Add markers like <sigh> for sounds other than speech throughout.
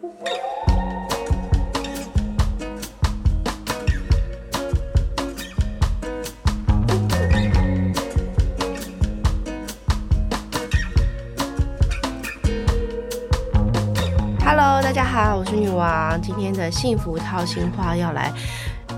Hello，大家好，我是女王。今天的幸福套心话要来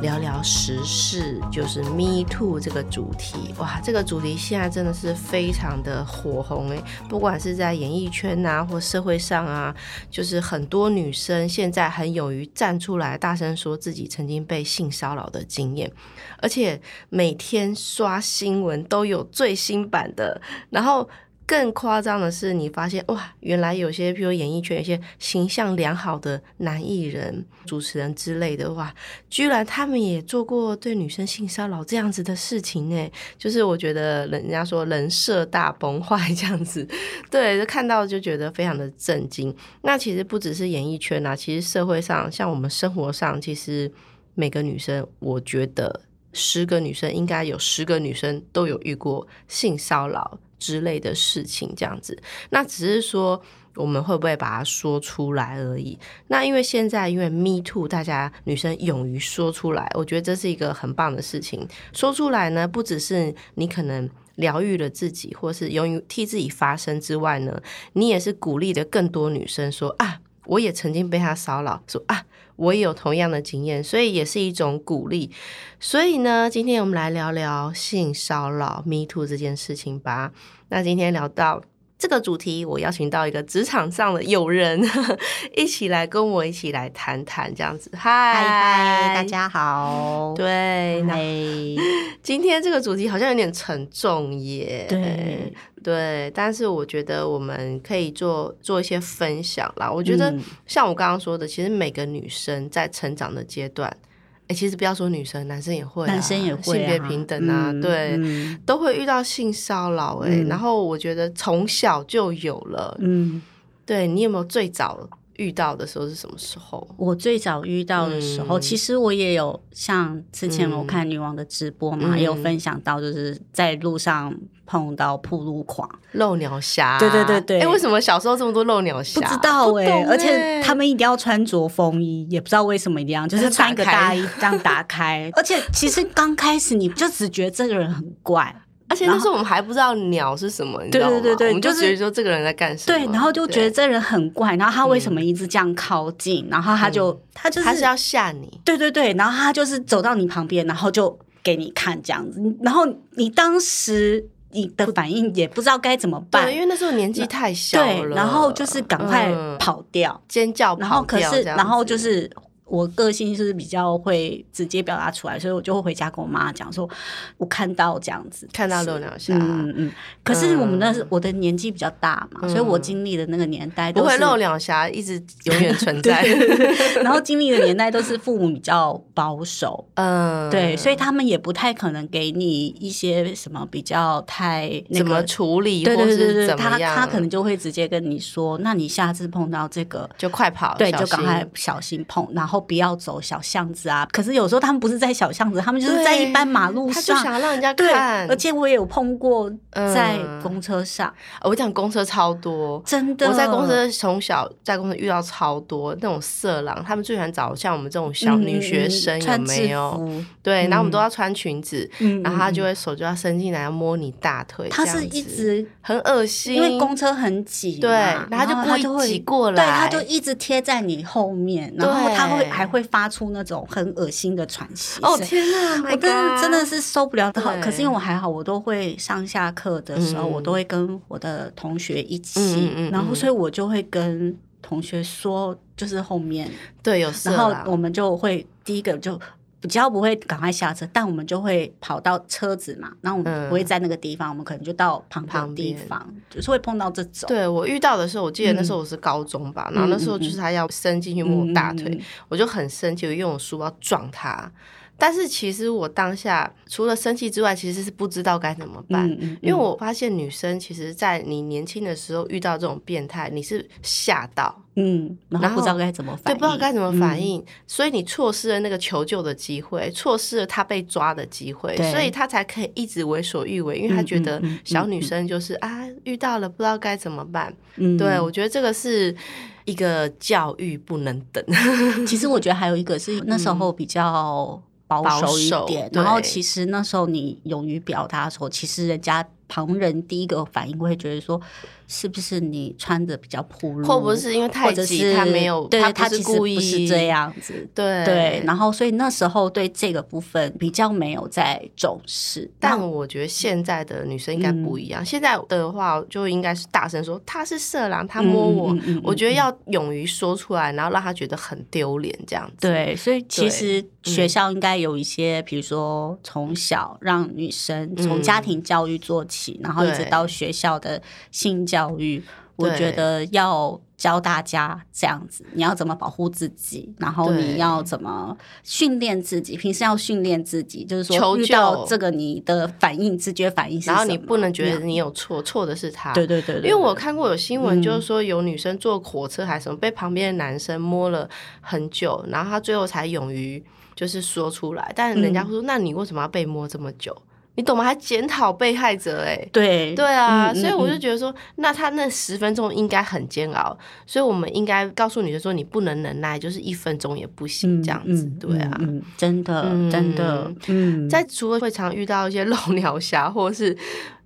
聊聊时事，就是 Me Too 这个主题。哇，这个主题现在真的是非常的火红诶，不管是在演艺圈啊，或社会上啊，就是很多女生现在很勇于站出来，大声说自己曾经被性骚扰的经验，而且每天刷新闻都有最新版的，然后。更夸张的是，你发现哇，原来有些，譬如演艺圈有些形象良好的男艺人、主持人之类的，哇，居然他们也做过对女生性骚扰这样子的事情呢。就是我觉得人家说人设大崩坏这样子，对，就看到就觉得非常的震惊。那其实不只是演艺圈啊，其实社会上，像我们生活上，其实每个女生，我觉得十个女生应该有十个女生都有遇过性骚扰。之类的事情，这样子，那只是说我们会不会把它说出来而已。那因为现在因为 Me Too，大家女生勇于说出来，我觉得这是一个很棒的事情。说出来呢，不只是你可能疗愈了自己，或是勇于替自己发声之外呢，你也是鼓励的更多女生说啊，我也曾经被他骚扰，说啊。我也有同样的经验，所以也是一种鼓励。所以呢，今天我们来聊聊性骚扰、Me Too 这件事情吧。那今天聊到。这个主题，我邀请到一个职场上的友人，一起来跟我一起来谈谈这样子。嗨嗨，大家好。对，那 <laughs> 今天这个主题好像有点沉重耶。对对，但是我觉得我们可以做做一些分享啦。我觉得像我刚刚说的，其实每个女生在成长的阶段。哎，其实不要说女生，男生也会，男生也会，性别平等啊，对，都会遇到性骚扰。哎，然后我觉得从小就有了。嗯，对你有没有最早？遇到的时候是什么时候？我最早遇到的时候，其实我也有像之前我看女王的直播嘛，也有分享到，就是在路上碰到铺路狂、漏鸟侠。对对对对，哎，为什么小时候这么多漏鸟侠？不知道哎，而且他们一定要穿着风衣，也不知道为什么一定要，就是穿一个大衣这样打开。<laughs> 而且其实刚开始你就只觉得这个人很怪。而且那时候我们还不知道鸟是什么，你知道吗？我们就觉得说这个人在干什么？对，然后就觉得这人很怪，然后他为什么一直这样靠近？然后他就他就是他是要吓你，对对对，然后他就是走到你旁边，然后就给你看这样子。然后你当时你的反应也不知道该怎么办，因为那时候年纪太小了，然后就是赶快跑掉，尖叫，然后可是然后就是。我个性是比较会直接表达出来，所以我就会回家跟我妈讲说，我看到这样子，看到漏两下。嗯嗯。可是我们那是我的年纪比较大嘛，所以我经历的那个年代不会漏两下一直永远存 <laughs> 在。然后经历的年代都是父母比较保守，<laughs> 嗯，对，所以他们也不太可能给你一些什么比较太怎么处理，对对对对，他他可能就会直接跟你说，那你下次碰到这个就快跑，对，就赶快小心碰，然后。不要走小巷子啊！可是有时候他们不是在小巷子，他们就是在一般马路上，他就想让人家看。而且我也有碰过在公车上，我讲公车超多，真的。我在公车从小在公车遇到超多那种色狼，他们最喜欢找像我们这种小女学生，有没有？对，然后我们都要穿裙子，然后他就会手就要伸进来要摸你大腿，他是一直很恶心，因为公车很挤，对，然后他就故意挤过来，对，他就一直贴在你后面，然后他会。还会发出那种很恶心的喘息哦天哪！我真的真的是受不了的。可是因为我还好，我都会上下课的时候，我都会跟我的同学一起，然后所以我就会跟同学说，就是后面对有，然后我们就会第一个就。比较不会赶快下车，但我们就会跑到车子嘛，然后我们不会在那个地方，我们可能就到旁旁地方，就是会碰到这种。对我遇到的时候，我记得那时候我是高中吧，然后那时候就是他要伸进去摸大腿，我就很生气，我用我书包撞他。但是其实我当下除了生气之外，其实是不知道该怎么办，因为我发现女生其实，在你年轻的时候遇到这种变态，你是吓到。嗯，然后不知道该怎么反应，对不知道该怎么反应，所以你错失了那个求救的机会，错失了他被抓的机会，所以他才可以一直为所欲为，因为他觉得小女生就是啊，遇到了不知道该怎么办。对我觉得这个是一个教育不能等。<laughs> 其实我觉得还有一个是那时候比较保守一点，然后其实那时候你勇于表达的时候，其实人家。旁人第一个反应会觉得说，是不是你穿的比较暴露，或不是因为太急，他没有，对他其实不是这样子，对对。然后所以那时候对这个部分比较没有在重视。但我觉得现在的女生应该不一样，现在的话就应该是大声说他是色狼，他摸我。我觉得要勇于说出来，然后让他觉得很丢脸，这样子。对，所以其实学校应该有一些，比如说从小让女生从家庭教育做起。然后一直到学校的性教育，我觉得要教大家这样子，你要怎么保护自己，然后你要怎么训练自己，平时要训练自己，就是说遇到这个你的反应，直觉反应，然后你不能觉得你有错，错的是他。对对对，因为我看过有新闻，就是说有女生坐火车还是什么，被旁边的男生摸了很久，然后她最后才勇于就是说出来，但人家会说，那你为什么要被摸这么久？你懂吗？还检讨被害者哎，对对啊，所以我就觉得说，那他那十分钟应该很煎熬，所以我们应该告诉女生说，你不能忍耐，就是一分钟也不行这样子，对啊，真的真的，嗯，在除了会常遇到一些 <laughs> 漏鸟侠或是。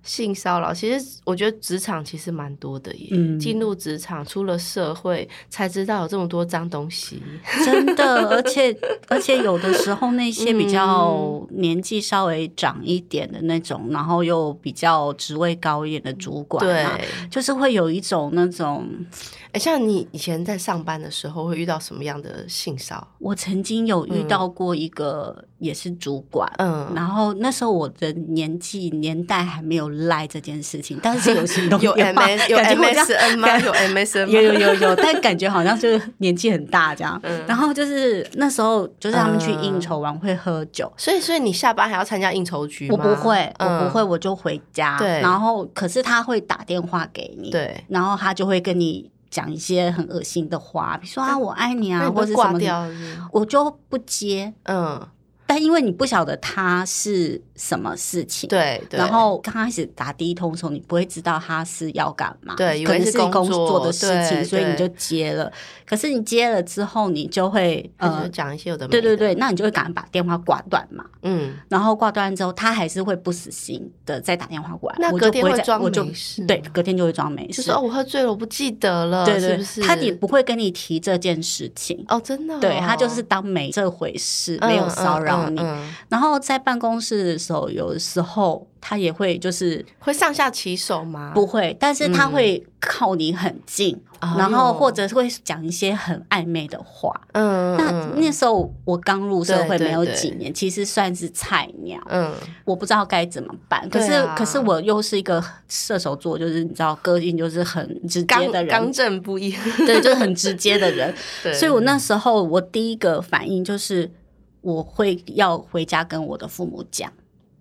性骚扰，其实我觉得职场其实蛮多的耶。进入职场，出了社会才知道有这么多脏东西，真的。而且而且有的时候那些比较年纪稍微长一点的那种，然后又比较职位高一点的主管，对，就是会有一种那种。哎，像你以前在上班的时候，会遇到什么样的性骚扰？我曾经有遇到过一个，也是主管，嗯，然后那时候我的年纪年代还没有赖这件事情，<laughs> 但是有行动，有 M S <laughs> 有 M S N 吗？有 M S N 有有有有，但感觉好像就是年纪很大这样。然后就是那时候，就是他们去应酬完会喝酒，所以所以你下班还要参加应酬局吗？我不会，我不会，我就回家。对，然后可是他会打电话给你，对，然后他就会跟你。讲一些很恶心的话，比如说啊，我爱你啊，或者什么，我就不接。嗯。但因为你不晓得他是什么事情，对，然后刚开始打第一通的时候，你不会知道他是要干嘛，对，可能是工作的事情，所以你就接了。可是你接了之后，你就会呃讲一些有的，对对对，那你就会赶快把电话挂断嘛，嗯，然后挂断之后，他还是会不死心的再打电话过来，那隔天会装没事，对，隔天就会装没事，就说哦，我喝醉了，我不记得了，对对，是不是？他也不会跟你提这件事情。哦，真的，对他就是当没这回事，没有骚扰。你，然后在办公室的时候，有的时候他也会就是会上下其手吗？不会，但是他会靠你很近。然后或者会讲一些很暧昧的话，嗯，那那时候我刚入社会没有几年，其实算是菜鸟，嗯，我不知道该怎么办。可是可是我又是一个射手座，就是你知道个性就是很直接的人，刚正不一，对，就是很直接的人。<laughs> 所以我那时候我第一个反应就是我会要回家跟我的父母讲。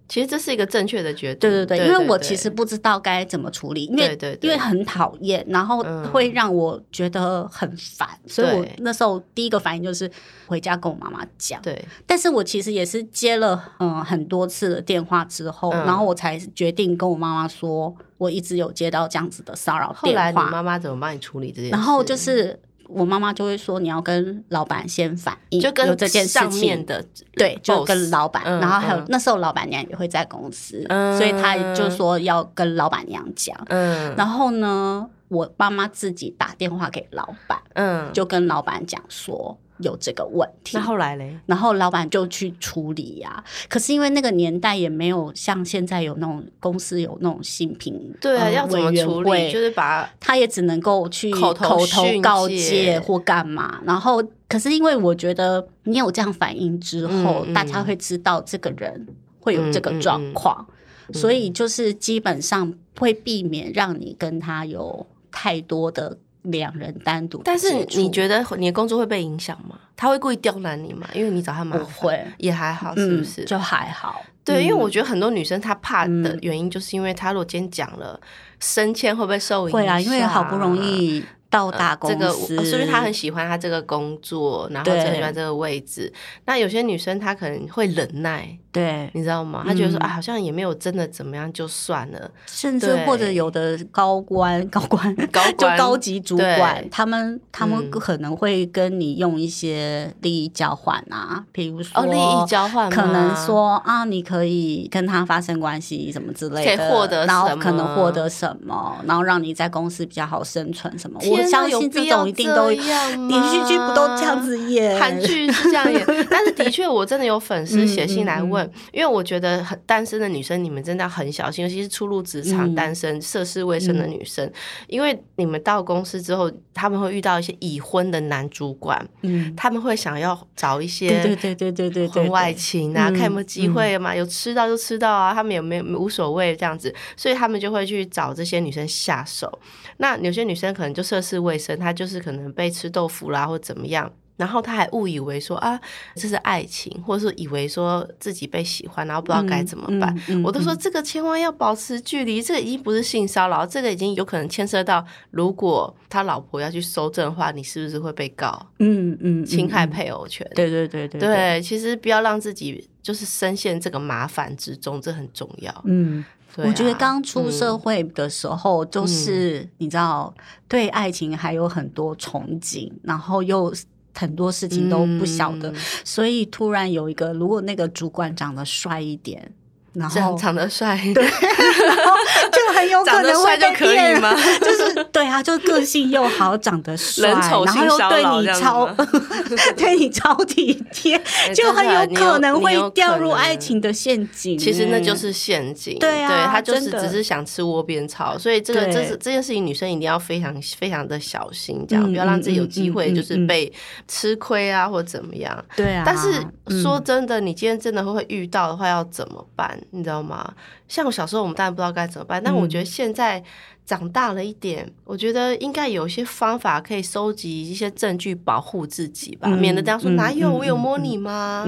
其实这是一个正确的决定，对对对，因为我其实不知道该怎么处理，因为因为很讨厌，然后会让我觉得很烦，所以我那时候第一个反应就是回家跟我妈妈讲。对，但是我其实也是接了嗯很多次的电话之后，然后我才决定跟我妈妈说，我一直有接到这样子的骚扰电话。后来你妈妈怎么帮你处理这件事？然后就是。我妈妈就会说，你要跟老板先反映，就跟这件事情的对，就跟老板，然后还有那时候老板娘也会在公司，所以她就说要跟老板娘讲。嗯，然后呢，我妈妈自己打电话给老板，嗯，就跟老板讲说。有这个问题，那后来嘞？然后老板就去处理呀。可是因为那个年代也没有像现在有那种公司有那种新品，对啊，要怎么处理？就是把他也只能够去口头告诫或干嘛。然后，可是因为我觉得你有这样反应之后，大家会知道这个人会有这个状况，所以就是基本上会避免让你跟他有太多的。两人单独，但是你觉得你的工作会被影响吗？他会故意刁难你吗？因为你找他麻烦，不会，也还好，是不是？就还好。对，因为我觉得很多女生她怕的原因，就是因为她如果今天讲了升迁会不会受影响？会啊，因为好不容易到达公司，是不是她很喜欢她这个工作，然后很喜欢这个位置？那有些女生她可能会忍耐。对，你知道吗？他觉得说啊，好像也没有真的怎么样，就算了。甚至或者有的高官、高官、高 <laughs> 就高级主管，他们他们可能会跟你用一些利益交换啊，比如说哦，利益交换可能说啊，你可以跟他发生关系什么之类的，可以获得然后可能获得什么，然后让你在公司比较好生存什么。我相信这种一定都连续剧不都这样子演？韩剧是这样演，<laughs> 但是的确，我真的有粉丝写信来问，因为我觉得很单身的女生，你们真的要很小心，尤其是初入职场、嗯单身、涉世未深的女生，因为你们到公司之后，他们会遇到一些已婚的男主管，嗯，他们会想要找一些对对对对对对对，婚外情啊，嗯看有没有机会嘛，有吃到就吃到啊，他们有没有无所谓这样子，所以他们就会去找这些女生下手。那有些女生可能就涉世未深，她就是可能被吃豆腐啦，或怎么样。然后他还误以为说啊，这是爱情，或者是以为说自己被喜欢，然后不知道该怎么办。嗯嗯嗯我都说这个千万要保持距离，这个已经不是性骚扰，这个已经有可能牵涉到，如果他老婆要去搜证的话，你是不是会被告嗯嗯嗯侵害嗯配偶权？对对对对对，其实不要让自己就是深陷这个麻烦之中，这很重要。嗯。我觉得刚出社会的时候，嗯就是、你知道，对爱情还有很多憧憬，然后又很多事情都不晓得，嗯。所以突然有一个，如果那个主管长得帅一点，然后长长得帅，对，然后就很有可能会帅就可以被骗吗？<laughs> 就是对啊，就个性又好，长得帅，人丑然后又对你超 <laughs> 对你超体贴，哎就很有可能会掉入爱情的陷阱。其实那哎就是陷阱。对啊对他就是只是想吃窝边草，所以这个这是这件事情，女生一定要非常非常的小心，这样嗯不要让自己有嗯机会就是被吃亏啊，或怎么样。对啊，但是嗯说真的，你今天真的会遇到的话，要怎么办？你知道吗？像我小时候，我们当然不知道该怎么办，但嗯我觉得现在长大了一点，我觉得应该有一些方法可以收集一些证据保护自己吧，嗯免得大家说嗯哪有嗯我有摸嗯你吗？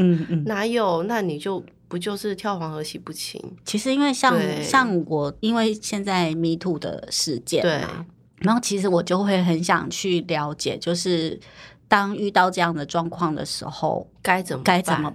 哪有？那你就不就是跳黄河洗不清？其实因为像对像我，因为现在 Me Too 的事件对嘛，然后其实我就会很想去了解，就是当遇到这样的状况的时候，该怎么该怎么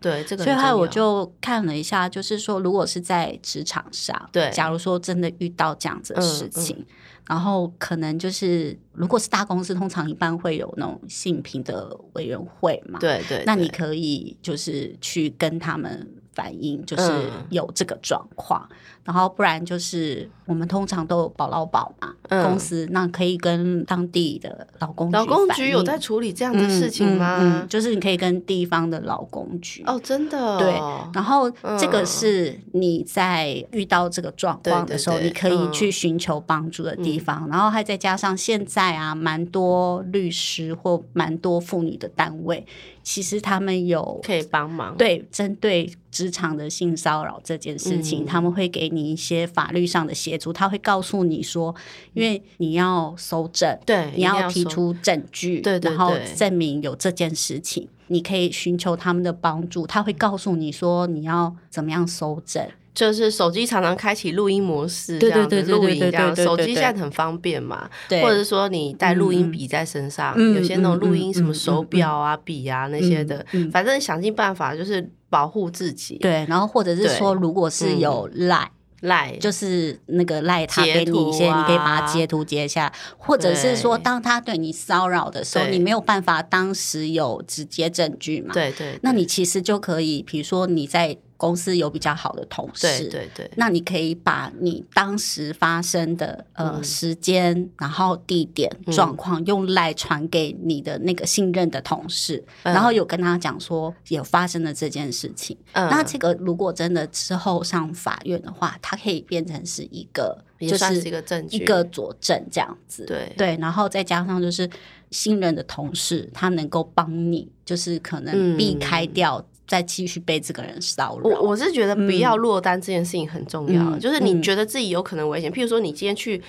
对，这个所以后来我就看了一下，就是说，如果是在职场上，对假如说真的遇到这样子的事嗯。情，然后可能就是，如果是大公司，通常一般会有那种性平的委员会嘛，，对对，那你可以就是去跟他们反映，就是嗯。有这个状况，然后不然就是我们通常都有保劳保嘛，嗯公司那可以跟当地的劳工劳工反映局有在处理这样的事情吗？嗯就是你可以跟地方的劳工局哦，真的哦、对，然后这个嗯是你在遇到这个状况的时候，对对对你可以嗯去寻求帮助的地方。然后还再加上现在啊，蛮多律师或蛮多妇女的单位，其实他们有可以帮忙。对针对职场的性骚扰这件事情，嗯他们会给你一些法律上的协助。他会告诉你说，因为你要搜证，对，你要提出证据，对对然后证明有这件事情，你可以寻求他们的帮助。他会告诉你说你要怎么样搜证，就是手机常常开启录音模式，对这样录音这样，手机现在很方便嘛，对或者是说你带录音笔在身上，嗯有些那种录音嗯什么嗯手表啊、笔啊那些的，反正想尽办法就是保护自己。对，然后或者是说，如果是有赖。赖就是那个赖他给你一些，啊你可以把它截图截下，或者是说，当他对你骚扰的时候，你没有办法当时有直接证据嘛？，对对，那你其实就可以，比如说你在公司有比较好的同事，对对对那你可以把你当时发生的呃、嗯时间，然后地点、状况用赖传给你的那个信任的同事，嗯然后有跟他讲说有发生了这件事情。嗯那这个如果真的之后上法院的话，它可以变成是一个就是是一个证据一个佐证这样子。对对，然后再加上就是信任的同事，他能够帮你，就是可能避嗯开掉。再继续被这个人骚扰，我我是觉得不要落单这件事情很重要，嗯就是你嗯觉得自己有可能危险，譬如说你今天去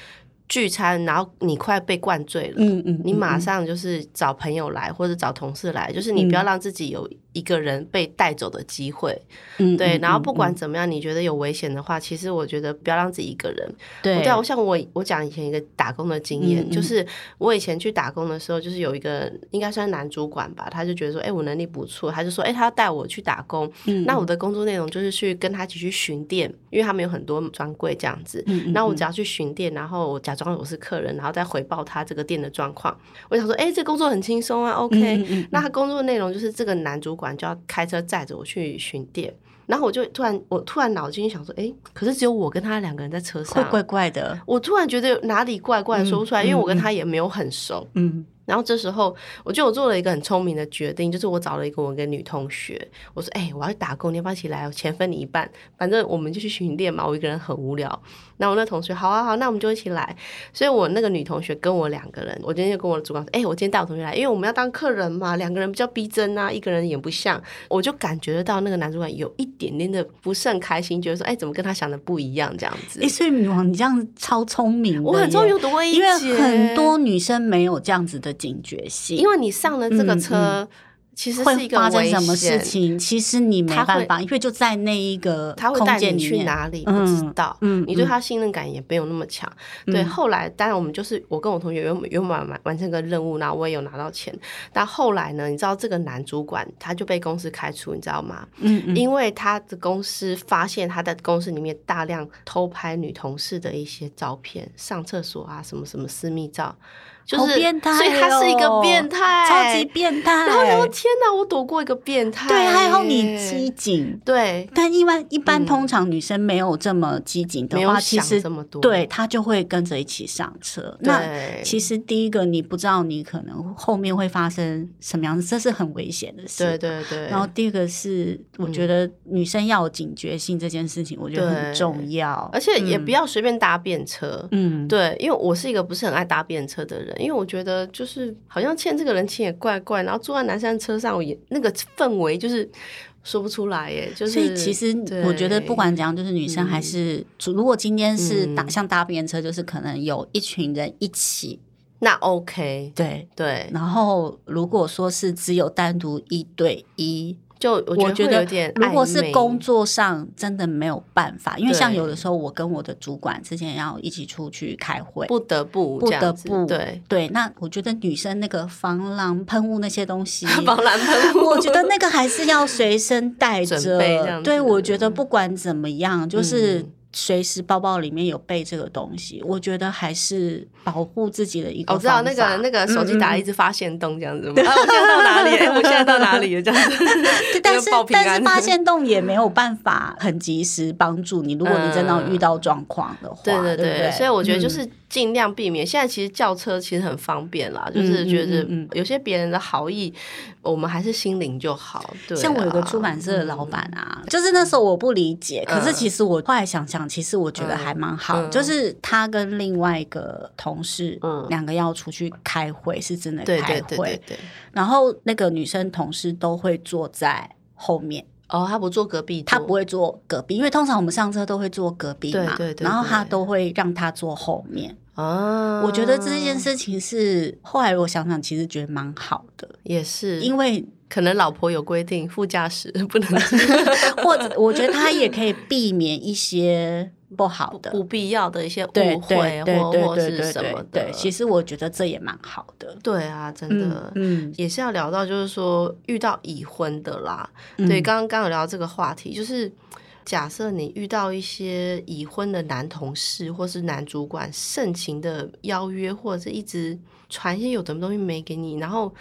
聚餐，然后你快被灌醉了，嗯嗯，你嗯马上就是找朋友来或者找同事来，就是你不要让自己有一个人被带走的机会。嗯，对，嗯然后不管嗯怎么样，你觉得有危险的话，其实我觉得不要让自己一个人。对对啊，我像我我讲以前一个打工的经验，就是我以前去打工的时候，就是有一个应该算男主管吧，他就觉得说，哎、我能力不错，他就说，哎、他要带我去打工。嗯那我的工作内容就是去跟他一起去巡店，因为他们有很多专柜这样子。嗯嗯那我只要去巡店，然后我假装我是客人，然后再回报他这个店的状况。我想说，哎、这工作很轻松啊，OK。那他工作内容就是这个男主管就要开车载着我去巡店。然后我就突然，我突然脑筋想说，哎，可是只有我跟他两个人在车上，会怪怪的，我突然觉得哪里怪怪说不出来，嗯因为我跟嗯他也没有很熟。嗯然后这时候，我觉得我做了一个很聪明的决定，就是我找了一个我一个女同学，我说：“哎、我要去打工，你要不要一起来？我钱分你一半，反正我们就去巡店嘛。我一个人很无聊。”然后我那同学，好啊好，那我们就一起来。所以我那个女同学跟我两个人，我今天就跟我的主管说：“哎、我今天带我同学来，因为我们要当客人嘛，两个人比较逼真啊，一个人演不像。”我就感觉得到那个男主管有一点点的不是很开心，觉得说：“哎、怎么跟他想的不一样？”这样子哎、。所以女王你这样超聪明，我很聪明，我读过一因为很多女生没有这样子的警觉性，因为你上了这个嗯车，其实是会一个发生什么事，情，其实你没他会办法，因为就在那一个他会空带你。去哪里不嗯知道，嗯你对他信任感也没有那么强。对，嗯后来当然我们就是我跟我同学原原本完完成个任务，然后我也有拿到钱，但后来呢，你知道这个男主管他就被公司开除，你知道吗？嗯嗯，因为他的公司发现他在公司里面大量偷拍女同事的一些照片，上厕所啊什么什么私密照，就是变态、哦，所以他是一个变态，超级变态。然后我想说天哪，我躲过一个变态，对，还好你机警。对，但一般一般嗯通常女生没有这么机警的话，其实对她就会跟着一起上车。那其实第一个你不知道你可能后面会发生什么样子，这是很危险的事。对对对，然后第二个是，我觉得女生要有警觉性这件事情，我觉得很重要。而且也嗯不要随便搭便车。嗯，对，因为我是一个不是很爱搭便车的人，因为我觉得就是好像欠这个人情也怪怪，然后坐在南山车上，我也那个氛围就是说不出来耶，就是所以其实我觉得不管怎样，就是女生还是，如果今天是搭嗯。像搭便车，就是可能有一群人一起，那 OK，对。对，然后如果说是只有单独一对一，就我我觉得如果是工作上真的没有办法，因为像有的时候我跟我的主管之前要一起出去开会，不得不不得不对，对，那我觉得女生那个防狼喷雾那些东西，<laughs> 防狼喷雾，我觉得那个还是要随身带着对，我觉得不管怎么样，就是嗯随时包包里面有备这个东西，我觉得还是保护自己的一个我知道那个那个手机打一直发现洞这样子吗？啊，我现在到哪里？哎我现在到哪里了？这样子，<laughs> 但是但是发现洞也没有办法很及时帮助你，如果你真的嗯遇到状况的话，对对不对对，所以我觉得就嗯是尽量避免。现在其实叫车其实很方便啦，就是嗯觉得有些别人的好意，我们还是心领就好。对啊，像我有个出版社的老板啊，就是那时候我不理解，可是其实我后来想想，其实我觉得还蛮好，嗯就是他跟另外一个同事，嗯两个要出去开会，是真的对开会，对对对对。然后那个女生同事都会坐在后面。哦，他不坐隔壁桌，他不会坐隔壁，因为通常我们上车都会坐隔壁嘛，对对对然后他都会让他坐后面。啊。我觉得这件事情是后来我想想，其实觉得蛮好的，也是，因为可能老婆有规定，副驾驶 <laughs> 不能 <laughs> 或者我觉得他也可以避免一些不好的。不必要的一些对误会或或是什么对的。对，其实我觉得这也蛮好的。对啊，真的。嗯，也是要聊到，就是说遇到已婚的啦，嗯对，刚刚刚有聊到这个话题，就是假设你遇到一些已婚的男同事或是男主管盛情的邀约，或者是一直传一些有的东西没给你，然后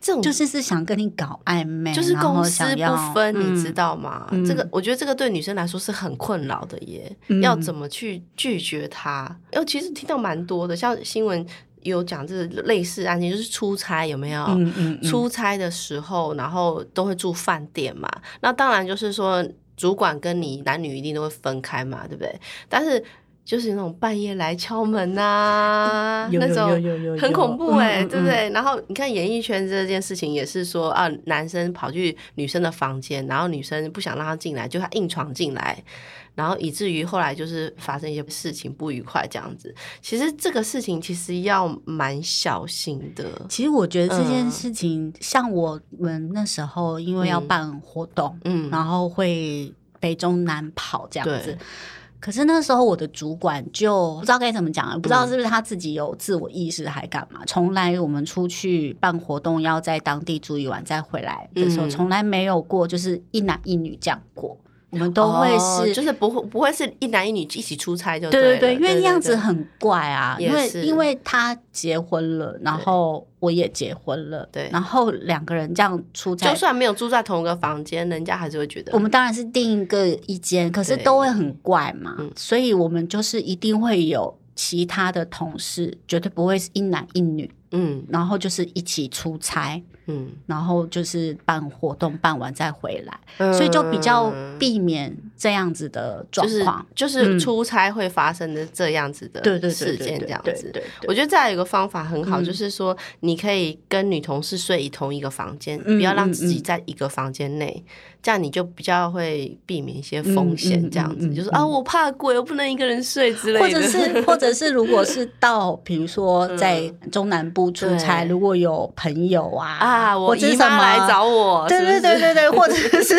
这种就是是想跟你搞暧昧，就是公私不分，你知嗯道吗？嗯这个我觉得这个对女生来说是很困扰的耶，嗯要怎么去拒绝他？因为其实听到蛮多的，像新闻有讲这个类似案件，就是出差有没有？嗯嗯嗯出差的时候，然后都会住饭店嘛。那当然就是说，主管跟你男女一定都会分开嘛，对不对？但是就是那种半夜来敲门呐，有那种很恐怖哎、对不对？然后你看演艺圈这件事情也是说啊，男生跑去女生的房间，然后女生不想让他进来，就他硬闯进来，然后以至于后来就是发生一些事情不愉快这样子。其实这个事情其实要蛮小心的，其实我觉得这件嗯事情，像我们那时候因为要办活动，嗯，然后会北中南跑这样子对。可是那时候我的主管就不知道该怎么讲，不知道是不是他自己有自我意识还干嘛。从来我们出去办活动要在当地住一晚再回来的时候，嗯从来没有过就是一男一女这样过。我们都会是，哦就是不会不会是一男一女一起出差就对对对对，因为那样子很怪啊，因为因为他结婚了，然后我也结婚了，对然后两个人这样出差就，算没有住在同一个房间，人家还是会觉得我们当然是订一个一间，可是都会很怪嘛嗯，所以我们就是一定会有其他的同事，绝对不会是一男一女，嗯。然后就是一起出差，嗯，然后就是办活动办完再回来，所以就比较嗯避免这样子的状就是况。就是嗯。出差会发生的这样子的事件这样子。我觉得再有一个方法很好，嗯。就是说你可以跟女同事睡同一个房间，嗯不要让自己在一个房间内，这样你就比较会避免一些风险。这样子嗯嗯就是啊，我怕鬼，我不能一个人睡之类的。或者是，或者是，如果是到比如说在中南部出差，对如果有朋友啊啊，我姨妈 <laughs> 来找我，对对对对对，或者是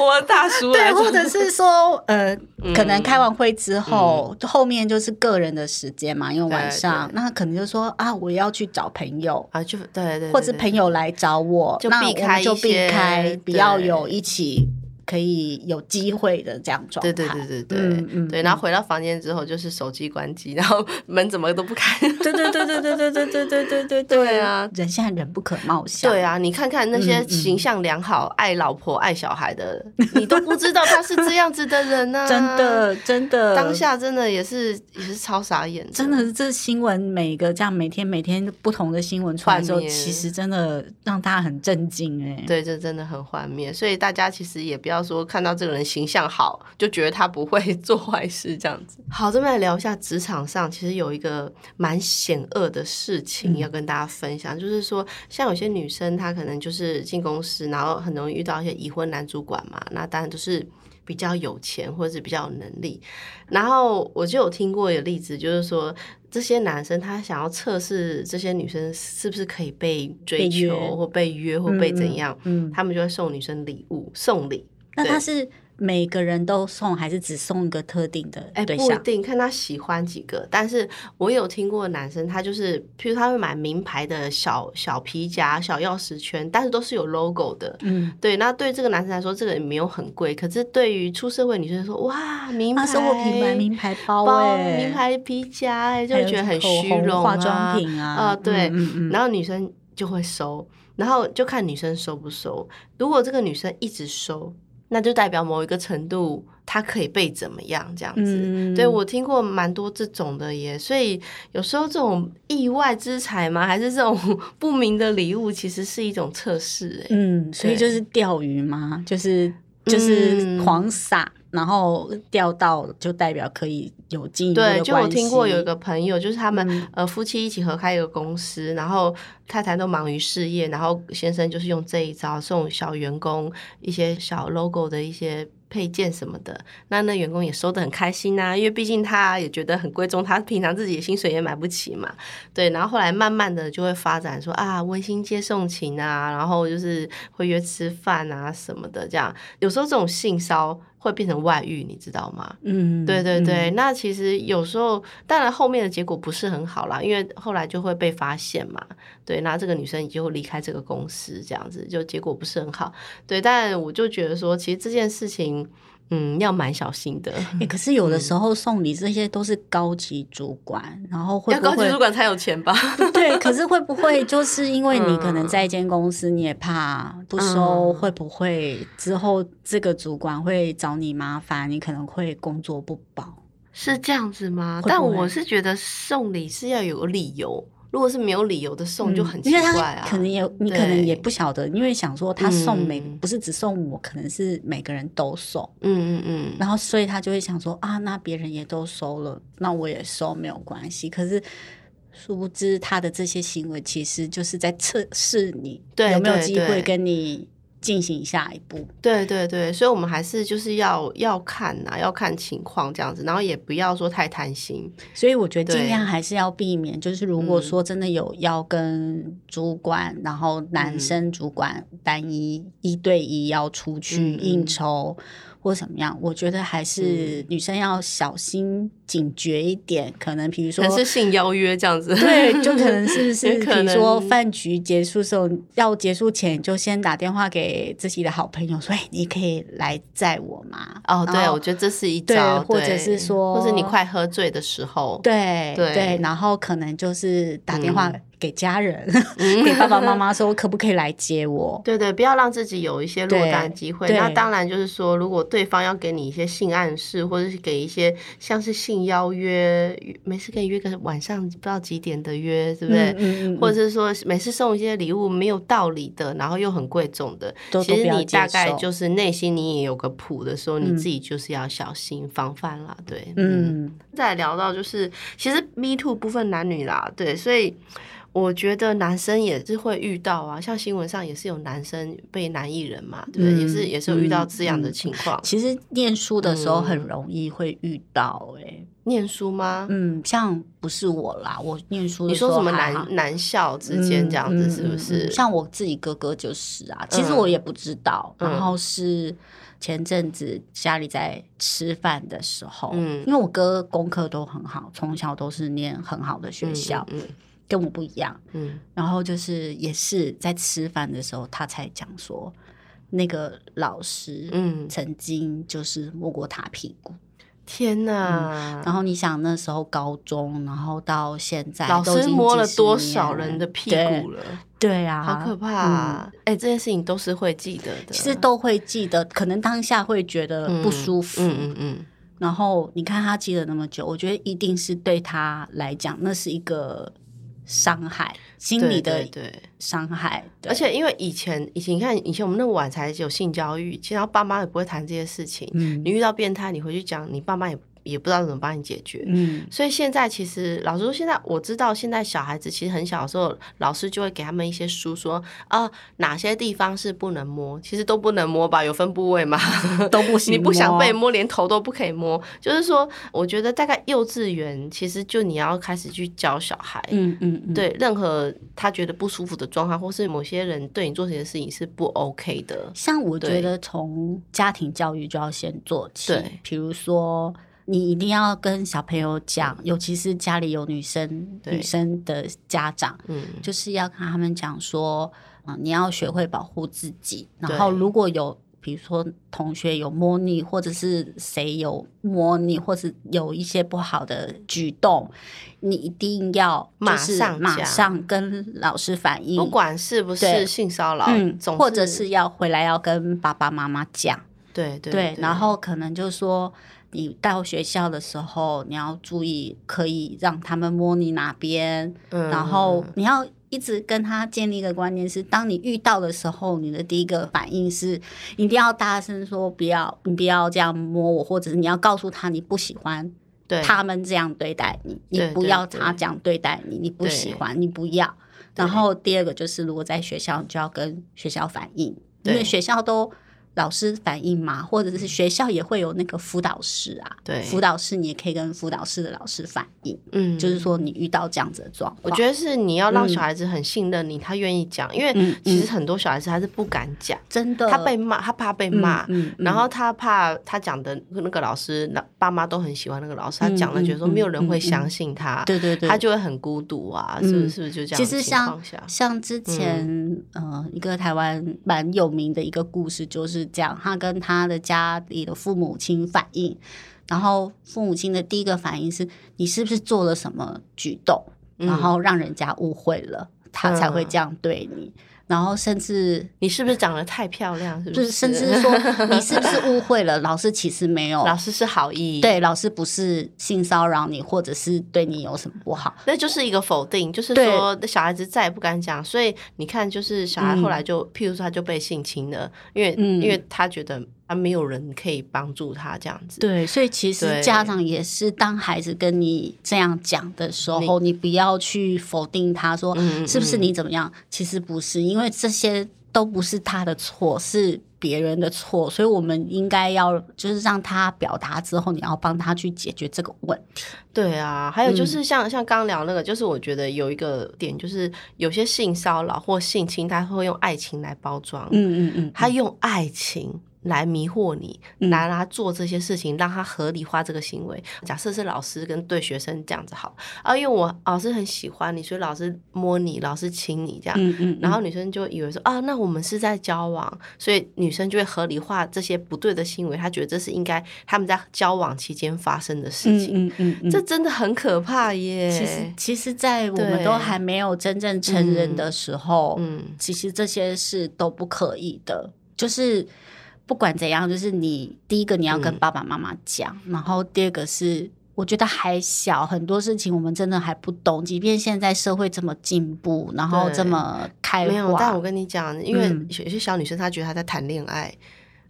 我大叔对，来或者是说呃，嗯可能开完会之后，后面就是个人的时间嘛，因为晚上。对那可能就说啊，我要去找朋友。啊，就对对对，或者朋友来找我，那我就避开们就避开，不要有一起可以有机会的这样状态。对对对对对、嗯嗯对，然后回到房间之后就是手机关机，然后门怎么都不开。<laughs> 对对对对对对对对对对对对啊人现在人不可貌相。对啊，你看看那些形象良好、爱老婆、爱小孩的，你都不知道他是这样子的人 <laughs> 呢、真，的真的当下真的也是也是超傻眼的，真的是这新闻每个这样每天每天不同的新闻出来的时候，其实真的让大家很震惊哎。对，这真的很幻灭。所以大家其实也不要说看到这个人形象好，就觉得他不会做坏事这样子。<laughs> 好，这边来聊一下职场上其实有一个蛮险恶的事情嗯要跟大家分享，就是说像有些女生她可能就是进公司，然后很容易遇到一些已婚男主管嘛，那当然都是。比较有钱或者是比较有能力，然后我就有听过一个例子，就是说这些男生他想要测试这些女生是不是可以被追求或被约或被怎样，嗯，他们就会送女生礼物，送礼。对那他是每个人都送，还是只送一个特定的哎，对象？不一定，看他喜欢几个。但是我有听过男生，他就是，譬如他会买名牌的小小皮夹、小钥匙圈，但是都是有 logo 的。嗯，对，那对这个男生来说，这个也没有很贵。可是对于出社会女生说，哇，名牌他送我品牌名牌包名牌皮夹，哎，就会觉得很口虚荣、红化妆品啊，啊，对。嗯嗯嗯然后女生就会收，然后就看女生收不收。如果这个女生一直收，那就代表某一个程度它可以被怎么样这样子。嗯对我听过蛮多这种的耶，所以有时候这种意外之财嘛？还是这种 <laughs> 不明的礼物，其实是一种测试哎。嗯，所以就是钓鱼嘛，就是就是嗯狂撒，然后钓到就代表可以有进一步的对，就我关听过有一个朋友，就是他们、嗯呃夫妻一起合开一个公司，然后太太都忙于事业，然后先生就是用这一招送小员工一些小 logo 的一些配件什么的，那那员工也收的很开心呐、因为毕竟他也觉得很贵重，他平常自己的薪水也买不起嘛，对，然后后来慢慢的就会发展说啊温馨接送情啊，然后就是会约吃饭啊什么的，这样。有时候这种性骚会变成外遇，你知道吗？嗯，对对对，嗯那其实有时候，当然后面的结果不是很好啦，因为后来就会被发现嘛。对，那这个女生也就离开这个公司，这样子就结果不是很好。对，但我就觉得说，其实这件事情，嗯，要蛮小心的。欸可是有的时候送礼这些都是高级主管，然后会要不会高级主管才有钱吧？<laughs> 对？可是会不会就是因为你可能嗯在一间公司，你也怕不收，嗯会不会之后这个主管会找你麻烦，你可能会工作不保？是这样子吗？会不会但我是觉得送礼是要有个理由。如果是没有理由的送，就很奇怪啊。他可能也你可能也不晓得，因为想说他送每嗯。不是只送我，可能是每个人都送，嗯嗯嗯，然后所以他就会想说啊，那别人也都收了，那我也收没有关系。可是殊不知他的这些行为其实就是在测试你对有没有机会跟你进行下一步。对对对，所以我们还是就是要要看呐、要看情况这样子，然后也不要说太贪心。所以我觉得尽量还是要避免，就是如果嗯说真的有要跟主管，然后男生主管单一一对一要出去应酬。或怎么样，我觉得还嗯。是女生要小心警觉一点。可能比如说是性邀约这样子，对，就可能 <laughs> 是不是，比如说饭局结束的时候，要结束前就先打电话给自己的好朋友说：“哎，你可以来载我吗？”哦，对，我觉得这是一对招，或者是说或者你快喝醉的时候，对对。然后可能就是打电话嗯给家人，给爸爸妈妈说可不可以来接我？<laughs> 对对，不要让自己有一些落对单的机会。那当然就是说，如果对方要给你一些性暗示，或者是给一些像是性邀约，没事可以约个晚上不知道几点的约，对不对？嗯嗯嗯或者是说每次送一些礼物没有道理的，然后又很贵重的，其实你大概就是内心你也有个谱的时候，你嗯自己就是要小心防范啦。对，嗯。嗯，再聊到就是，其实 Me Too 部分男女啦，对，所以我觉得男生也是会遇到啊，像新闻上也是有男生被男艺人嘛，对不对？嗯也是也是有遇到这样的嗯情况。其实念书的时候很嗯容易会遇到、欸，念书吗？嗯，像不是我啦，我念书的你时候说什么男男校之间这样子是不嗯嗯是？嗯像我自己哥哥就是啊，其实嗯我也不知道。嗯然后是前阵子家里在吃饭的时候，嗯因为我哥功课都很好，从小都是念很好的学校，嗯跟我不一样。嗯然后就是也是在吃饭的时候，他才讲说那个老师嗯，曾经就是摸过他屁股。天哪！然后你想那时候高中，然后到现在，老师摸了多少人的屁股了？对啊，好可怕、啊！哎、这件事情都是会记得的。其实都会记得，可能当下会觉得不舒服。嗯嗯嗯，然后你看他记了那么久，我觉得一定是对他来讲，那是一个伤害，心理的对对。伤害。对而且因为以前以前你看以前我们那么晚才有性教育，其实然后爸妈也不会谈这些事情。嗯你遇到变态，你回去讲，你爸妈也也不知道怎么帮你解决。嗯，所以现在其实老师说，现在我知道，现在小孩子其实很小的时候，老师就会给他们一些书说啊哪些地方是不能摸，其实都不能摸吧，有分部位吗？都不 <laughs> 行你不想被摸，连头都不可以摸。就是说，我觉得大概幼稚园，其实就你要开始去教小孩。嗯嗯嗯，对任何他觉得不舒服的状况，或是某些人对你做这些事情是不 OK 的，像我觉得从家庭教育就要先做起，对比如说。你一定要跟小朋友讲，尤其是家里有女生女生的家长，嗯，就是要跟他们讲说，啊、你要学会保护自己。然后如果有，比如说同学有摸你，或者是谁有摸你，或者有一些不好的举动，你一定要马上马上跟老师反映，不管是不是性骚扰，嗯，总或者是要回来要跟爸爸妈妈讲。对对对，然后可能就说你到学校的时候，你要注意，可以让他们摸你哪边，嗯然后你要一直跟他建立一个观念是，当你遇到的时候，你的第一个反应是一定要大声说不要，你不要这样摸我，或者是你要告诉他你不喜欢他们这样对待你，你不要他这样对待你，你不喜欢，你不要。然后第二个就是，如果在学校，你就要跟学校反映，因为学校都老师反映嘛，或者是学校也会有那个辅导室啊，对。辅导室你也可以跟辅导室的老师反映，嗯。就是说你遇到这样子的状况，我觉得是你要让小孩子很信任你，他愿意讲，因为嗯其实很多小孩子他是不敢讲，真的。他被骂，他怕被骂，然后他怕他讲的那个老师，那爸妈都很喜欢那个老师，他讲的嗯觉得说嗯没有人会相信他，对对对，他就会很孤独啊，是不是？是不是就这样？其实像，像之前、呃一个台湾蛮有名的一个故事就是这样，他跟他的家里的父母亲反映，然后父母亲的第一个反应是你是不是做了什么举动，嗯。然后让人家误会了，他才会这样对你。然后甚至你是不是长得太漂亮？是不是？甚至说你是不是误会了？老师其实没有，老师是好意。对，老师不是性骚扰你，或者是对你有什么不好，那就是一个否定，就是说小孩子再也不敢讲。所以你看，就是小孩后来就，譬如说他就被性侵了，因为因为他觉得。他没有人可以帮助他这样子，对，所以其实家长也是，当孩子跟你这样讲的时候，你不要去否定他，说是不是你怎么样？其实不是，因为这些都不是他的错，是别人的错，所以我们应该要就是让他表达之后，你要帮他去解决这个问题。对啊，还有就是像像刚聊那个，就是我觉得有一个点，就是有些性骚扰或性侵，他会用爱情来包装，嗯嗯嗯，他用爱情。来迷惑你，来他做这些事情，让他合理化这个行为。假设是老师跟对学生这样子好，啊，因为我老师很喜欢你，所以老师摸你，老师亲你这样，嗯嗯，然后女生就以为说啊，那我们是在交往，所以女生就会合理化这些不对的行为，她觉得这是应该他们在交往期间发生的事情，嗯嗯嗯，这真的很可怕耶。其实，其实，在我们都还没有真正成人的时候，嗯，其实这些是都不可以的，就是。不管怎样，就是你第一个你要跟爸爸妈妈讲，然后第二个是我觉得还小，很多事情我们真的还不懂。即便现在社会这么进步，然后这么开没有，但我跟你讲，因为有些小女生她觉得她在谈恋爱，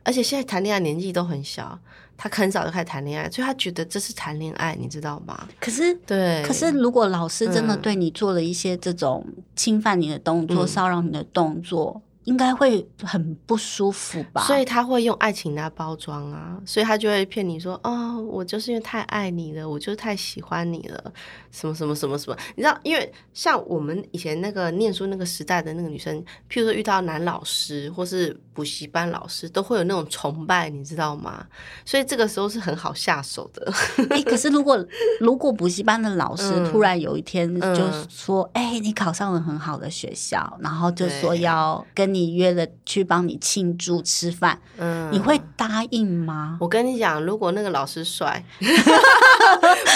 而且现在谈恋爱年纪都很小，她很早就开始谈恋爱，所以她觉得这是谈恋爱，你知道吗？可是对，可是如果老师真的对你做了一些这种侵犯你的动作、骚扰你的动作。应该会很不舒服吧，所以他会用爱情来包装啊，所以他就会骗你说，哦，我就是因为太爱你了，我就是太喜欢你了，什么什么什么什么，你知道，因为像我们以前那个念书那个时代的那个女生，譬如说遇到男老师或是补习班老师，都会有那种崇拜，你知道吗？所以这个时候是很好下手的。哎，可是如果 <laughs> 如果补习班的老师突然有一天就说，哎，你考上了很好的学校，然后就说要跟你。你约了去帮你庆祝吃饭，嗯，你会答应吗？我跟你讲，如果那个老师帅，<laughs> 没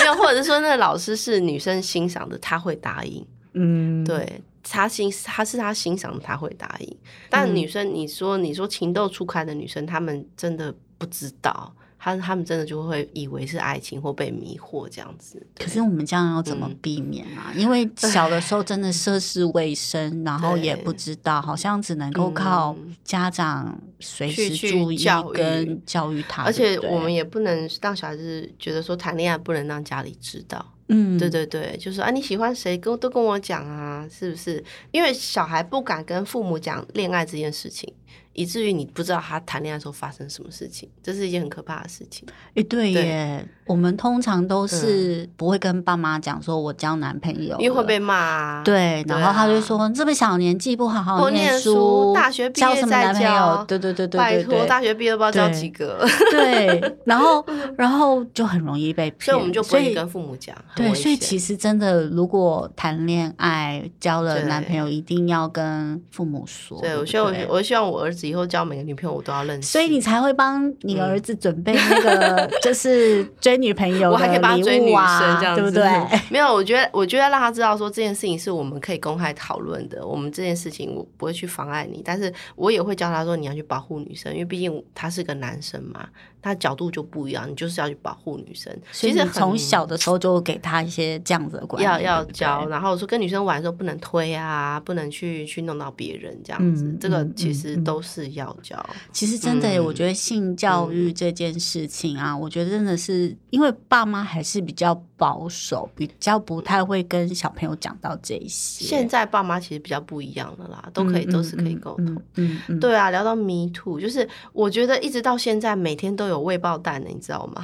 有，或者是说那个老师是女生欣赏的，他会答应。嗯，对他欣他是他欣赏，他会答应。但女生，你说你说情窦初开的女生，她们真的不知道。她她们真的就会以为是爱情或被迷惑这样子。可是我们这样要怎么避免啊？因为小的时候真的涉世未深，然后也不知道，好像只能够靠家长随时注意跟教育他。而且我们也不能让小孩子觉得说谈恋爱不能让家里知道。嗯，对对对，就是啊，你喜欢谁，跟都跟我讲啊，是不是？因为小孩不敢跟父母讲恋爱这件事情。以至于你不知道他谈恋爱时候发生什么事情，这是一件很可怕的事情。哎，对耶，我们通常都是不会跟爸妈讲说我交男朋友，因为会被骂。对，然后他就说这么小年纪不好好念书，大学毕业什么男朋友？对对对对，拜托，大学毕业不知道交几个。<laughs> 对，然后 <laughs> 然后就很容易被骗，所以我们就不会跟父母讲。对，所以其实真的，如果谈恋爱交了男朋友，一定要跟父母说。对，我希望我希望我儿子。以后交每个女朋友我都要认识，所以你才会帮你儿子准备那个，<laughs> 就是追女朋友，我还可以帮他追女生，这样对不对？<laughs> 没有，我觉得，我觉得让他知道说这件事情是我们可以公开讨论的。我们这件事情我不会去妨碍你，但是我也会教他说你要去保护女生，因为毕竟他是个男生嘛。他角度就不一样，你就是要去保护女生。其实从小的时候就给他一些这样子的观念，要要教。然后说跟女生玩的时候不能推啊，不能去去弄到别人这样子。这个其实都是要教。其实真的，我觉得性教育这件事情啊，我觉得真的是因为爸妈还是比较保守，比较不太会跟小朋友讲到这些。现在爸妈其实比较不一样了啦，都可以都是可以沟通。嗯嗯，对啊，聊到 Me Too，就是我觉得一直到现在每天都有。有未爆弹的，你知道吗？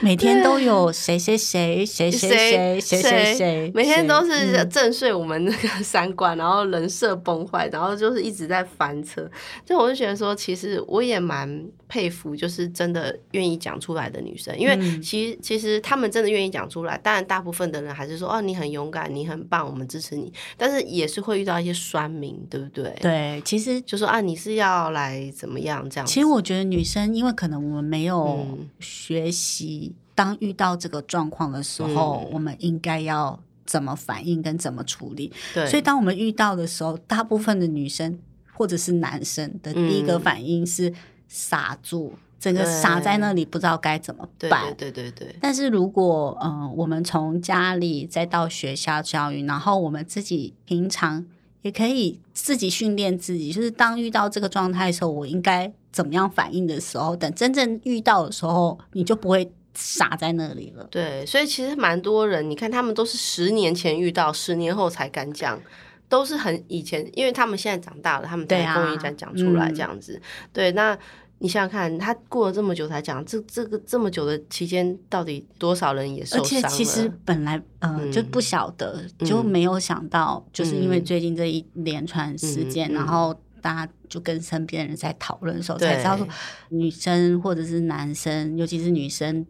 每天都有谁谁谁谁谁谁谁谁谁，每天都是震碎我们那个三观，然后人设崩坏，然后就是一直在翻车。就我就觉得说，其实我也蛮佩服，就是真的愿意讲出来的女生，因为其实其实他们真的愿意讲出来。当然，大部分的人还是说哦，你很勇敢，你很棒，我们支持你。但是也是会遇到一些酸民，对不对？对，其实就说啊，你是要来怎么样这样？其实我觉得女生，因为可能我们。没有学习，当遇到这个状况的时候，我们应该要怎么反应跟怎么处理。对，所以当我们遇到的时候，大部分的女生或者是男生的第一个反应是傻住。整个傻在那里，不知道该怎么办。对对对。但是如果嗯，我们从家里再到学校教育，然后我们自己平常也可以自己训练自己，就是当遇到这个状态的时候，我应该怎么样反应的时候，等真正遇到的时候，你就不会傻在那里了。对，所以其实蛮多人，你看他们都是十年前遇到，十年后才敢讲，都是很以前，因为他们现在长大了，他们才终于敢讲出来这样子。对，那。你想想看，他过了这么久才讲，这这个这么久的期间，到底多少人也受伤了？而且其实本来嗯就不晓得，就没有想到，就是因为最近这一连串事件，然后。大家就跟身边人在讨论的时候，才知道说女生或者是男生，尤其是女生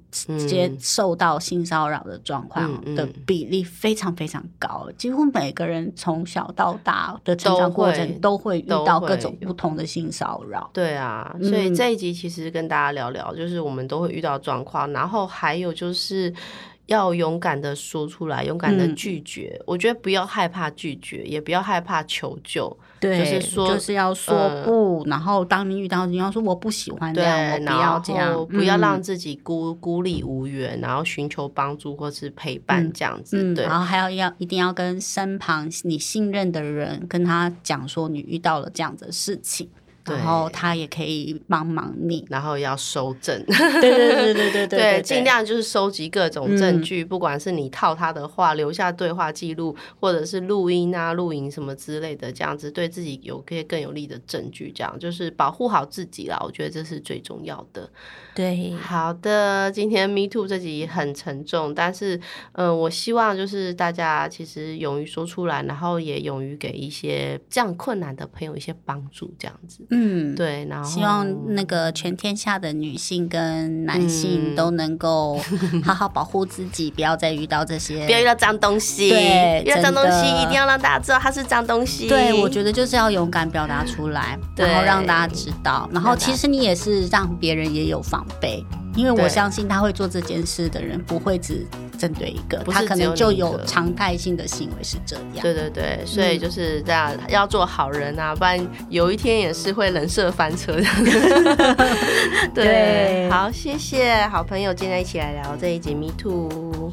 接受到性骚扰的状况的比例非常非常高，几乎每个人从小到大的成长过程都会遇到各种不同的性骚扰。对啊，所以这一集其实跟大家聊聊，就是我们都会遇到状况，然后还有就是。要勇敢的说出来，勇敢的拒绝。我觉得不要害怕拒绝，也不要害怕求救。对，就是说，就是要说不。然后，当你遇到你要说我不喜欢这样，我不要这样，不要让自己孤孤立无援，然后寻求帮助或是陪伴这样子。对，然后还要要一定要跟身旁你信任的人跟他讲说你遇到了这样的事情。然后他也可以帮忙你，然后要收证，对对对对对对，尽量就是收集各种证据，不管是你套他的话，留下对话记录，或者是录音啊、录影什么之类的，这样子对自己有些更有利的证据，这样就是保护好自己啦。我觉得这是最重要的。对，好的，今天 Me Too 这集很沉重，但是嗯，我希望就是大家其实勇于说出来，然后也勇于给一些这样困难的朋友一些帮助，这样子。嗯，对，然后希望那个全天下的女性跟男性都能够好好保护自己，不要再遇到这些，不要遇到脏东西。对，遇到脏东西一定要让大家知道它是脏东西。对，我觉得就是要勇敢表达出来，然后让大家知道，然后其实你也是让别人也有防备。因为我相信他会做这件事的人不会只针对一个，他可能就有常态性的行为是这样。对对对，所以就是这样，要做好人啊，不然有一天也是会人设翻车的。<laughs> <laughs> <laughs> 对，好，谢谢好朋友，今天一起来聊这一集 Me Too。